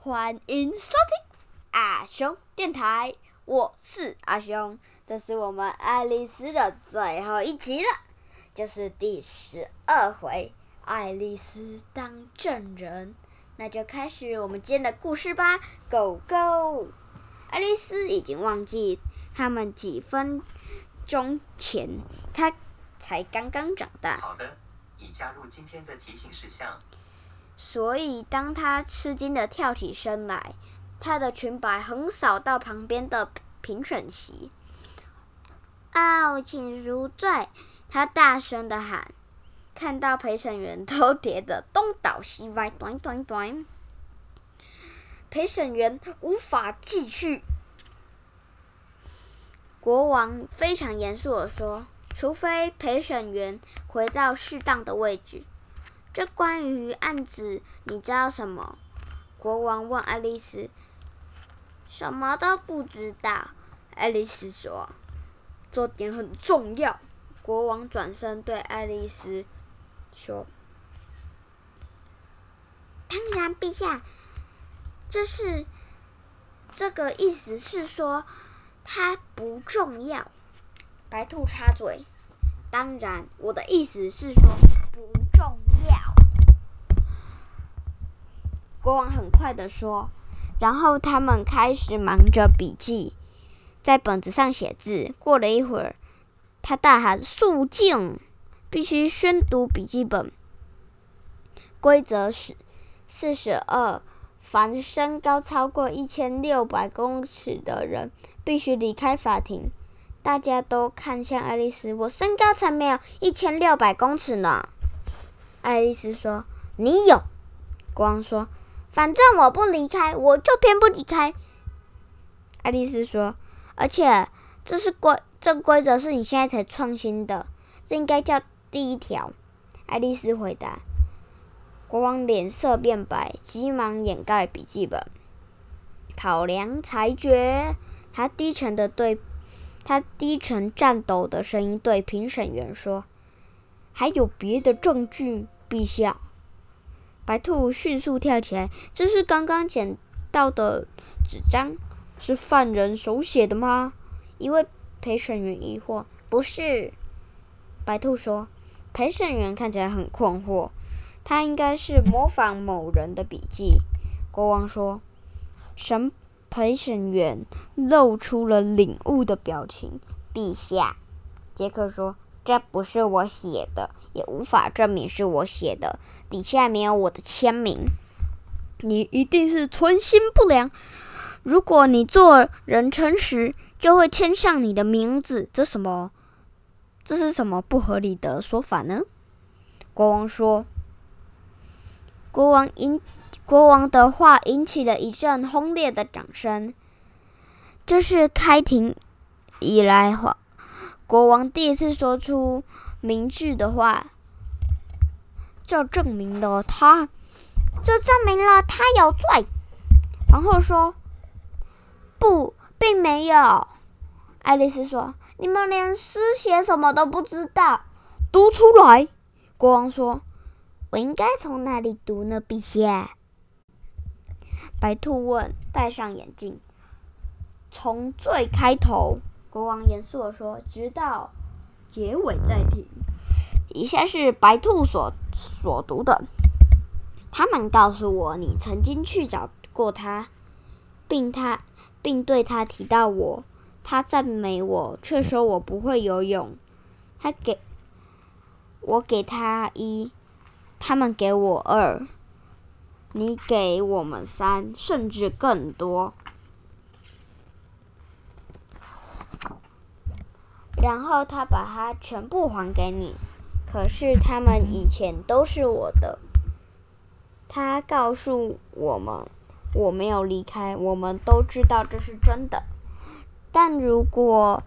欢迎收听阿雄电台，我是阿雄，这是我们爱丽丝的最后一集了，就是第十二回，爱丽丝当证人，那就开始我们今天的故事吧，Go Go！爱丽丝已经忘记他们几分钟前，她。才刚刚长大。好的，已加入今天的提醒事项。所以，当他吃惊的跳起身来，他的裙摆横扫到旁边的评审席。哦，请赎罪！他大声的喊。看到陪审员都跌得东倒西歪，短短短。陪审员无法继续。国王非常严肃的说。除非陪审员回到适当的位置。这关于案子，你知道什么？国王问爱丽丝。什么都不知道，爱丽丝说。这点很重要。国王转身对爱丽丝说：“当然，陛下，这是这个意思是说，它不重要。”白兔插嘴：“当然，我的意思是说不重要。”国王很快的说，然后他们开始忙着笔记，在本子上写字。过了一会儿，他大喊：“肃静！必须宣读笔记本。规则是四十二，凡身高超过一千六百公尺的人必须离开法庭。”大家都看向爱丽丝。我身高才没有一千六百公尺呢。爱丽丝说：“你有。”国王说：“反正我不离开，我就偏不离开。”爱丽丝说：“而且这是规，这规则是你现在才创新的，这应该叫第一条。”爱丽丝回答。国王脸色变白，急忙掩盖笔记本，考量裁决。他低沉的对。他低沉颤抖的声音对评审员说：“还有别的证据，陛下。”白兔迅速跳起来：“这是刚刚捡到的纸张，是犯人手写的吗？”一位陪审员疑惑：“不是。”白兔说。陪审员看起来很困惑：“他应该是模仿某人的笔记。”国王说：“神？”陪审员露出了领悟的表情。陛下，杰克说：“这不是我写的，也无法证明是我写的。底下没有我的签名。你一定是存心不良。如果你做人诚实，就会签上你的名字。这什么？这是什么不合理的说法呢？”国王说：“国王因。”国王的话引起了一阵轰烈的掌声。这是开庭以来，国王第一次说出明智的话。这证明了他，这证明了他有罪。皇后说：“不，并没有。”爱丽丝说：“你们连诗写什么都不知道，读出来。”国王说：“我应该从哪里读呢，陛下？”白兔问：“戴上眼镜，从最开头。”国王严肃地说：“直到结尾再听。”以下是白兔所所读的。他们告诉我，你曾经去找过他，并他并对他提到我。他赞美我，却说我不会游泳。他给我给他一，他们给我二，你给我们三，甚至更多。然后他把它全部还给你，可是他们以前都是我的。他告诉我们，我没有离开，我们都知道这是真的。但如果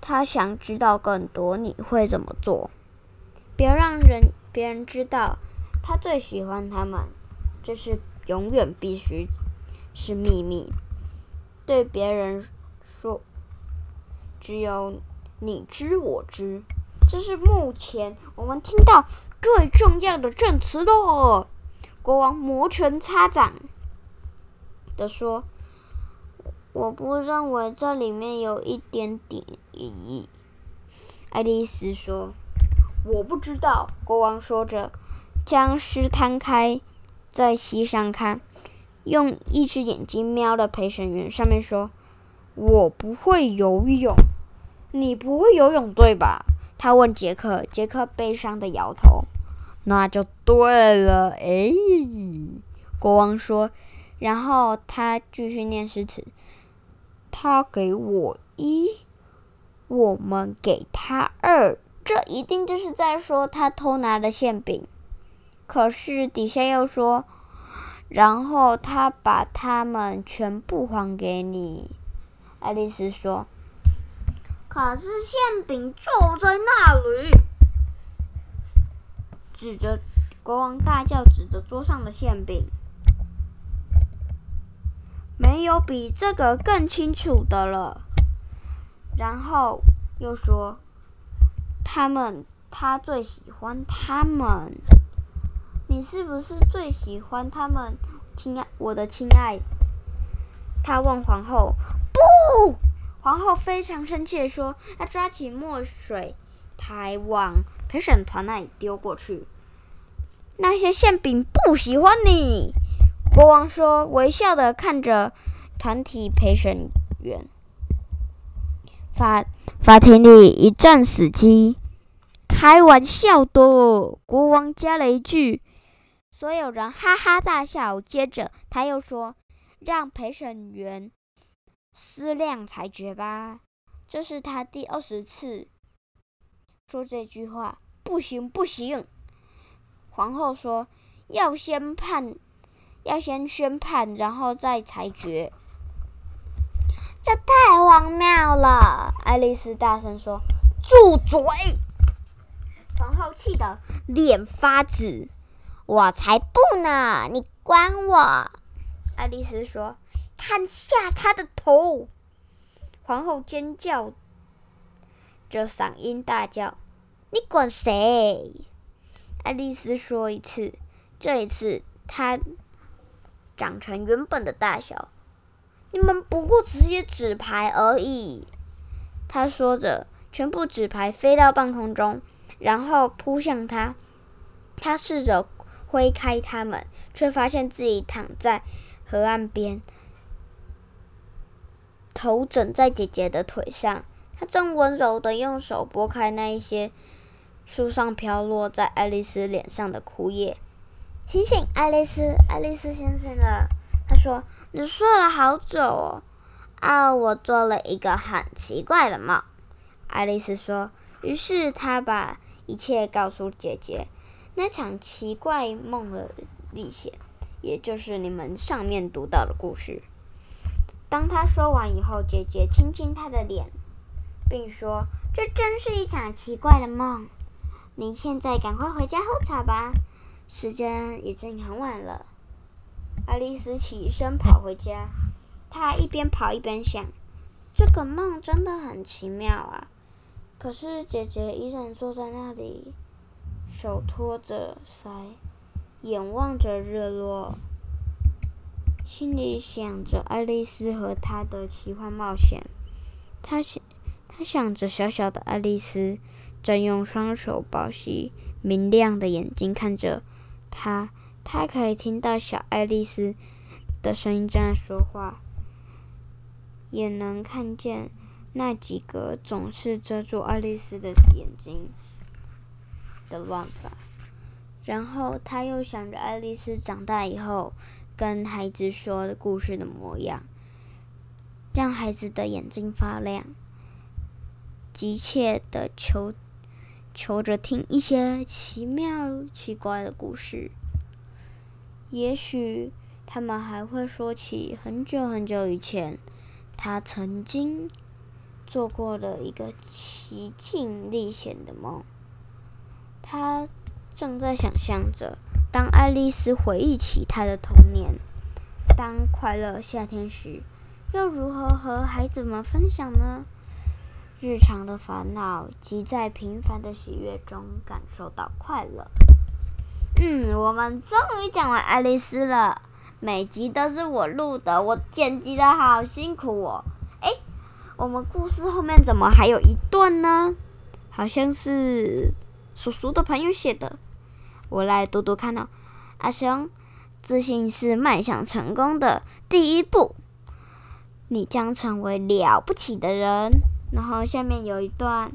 他想知道更多，你会怎么做？别让人别人知道他最喜欢他们，这是永远必须是秘密。对别人说，只有你知我知。这是目前我们听到最重要的证词喽。国王摩拳擦掌的说。我不认为这里面有一点点意义。爱丽丝说：“我不知道。”国王说着，将诗摊开在膝上看，用一只眼睛瞄了陪审员，上面说：“我不会游泳。”你不会游泳对吧？他问杰克。杰克悲伤的摇头。那就对了。哎，国王说，然后他继续念诗词。他给我一，我们给他二，这一定就是在说他偷拿了馅饼。可是底下又说，然后他把他们全部还给你。爱丽丝说：“可是馅饼就在那里。”指着国王大叫，指着桌上的馅饼。没有比这个更清楚的了。然后又说：“他们，他最喜欢他们。你是不是最喜欢他们，亲爱我的亲爱？”他问皇后。不，皇后非常生气的说：“他抓起墨水台往陪审团那里丢过去。那些馅饼不喜欢你。”国王说，微笑的看着团体陪审员。法法庭里一阵死寂。开玩笑的，国王加了一句。所有人哈哈大笑。接着他又说：“让陪审员思量裁决吧。”这是他第二十次说这句话。不行，不行！皇后说：“要先判。”要先宣判，然后再裁决。这太荒谬了！爱丽丝大声说：“住嘴！”皇后气得脸发紫。我才不呢！你管我！爱丽丝说：“砍下他的头！”皇后尖叫着嗓音大叫：“你管谁？”爱丽丝说一次，这一次她。长成原本的大小，你们不过只是些纸牌而已。他说着，全部纸牌飞到半空中，然后扑向他。他试着挥开它们，却发现自己躺在河岸边，头枕在姐姐的腿上。她正温柔的用手拨开那一些树上飘落在爱丽丝脸上的枯叶。醒醒，爱丽丝！爱丽丝先生了。他说：“你睡了好久哦。”啊，我做了一个很奇怪的梦。爱丽丝说。于是她把一切告诉姐姐。那场奇怪梦的历险，也就是你们上面读到的故事。当她说完以后，姐姐亲亲她的脸，并说：“这真是一场奇怪的梦。你现在赶快回家喝茶吧。”时间已经很晚了，爱丽丝起身跑回家。她一边跑一边想：“这个梦真的很奇妙啊！”可是姐姐依然坐在那里，手托着腮，眼望着日落，心里想着爱丽丝和她的奇幻冒险。她想，她想着小小的爱丽丝正用双手抱膝明亮的眼睛看着。他，他可以听到小爱丽丝的声音在说话。也能看见那几个总是遮住爱丽丝的眼睛的乱发。然后他又想着爱丽丝长大以后跟孩子说的故事的模样，让孩子的眼睛发亮，急切的求求着听一些奇妙奇怪的故事。也许他们还会说起很久很久以前，他曾经做过的一个奇境历险的梦。他正在想象着，当爱丽丝回忆起她的童年，当快乐夏天时，又如何和孩子们分享呢？日常的烦恼，及在平凡的喜悦中感受到快乐。嗯，我们终于讲完爱丽丝了。每集都是我录的，我剪辑的好辛苦哦。诶，我们故事后面怎么还有一段呢？好像是叔叔的朋友写的，我来读读看哦。阿雄，自信是迈向成功的第一步，你将成为了不起的人。然后下面有一段，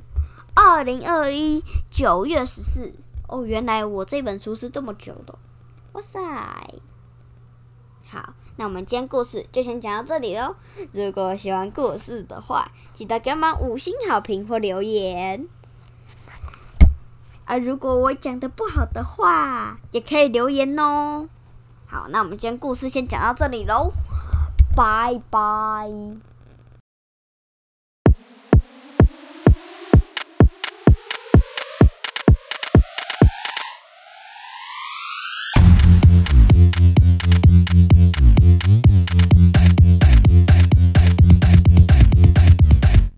二零二一九月十四。哦，原来我这本书是这么久的，哇塞！好，那我们今天故事就先讲到这里喽。如果喜欢故事的话，记得给我们五星好评或留言。啊，如果我讲的不好的话，也可以留言哦。好，那我们今天故事先讲到这里喽，拜拜。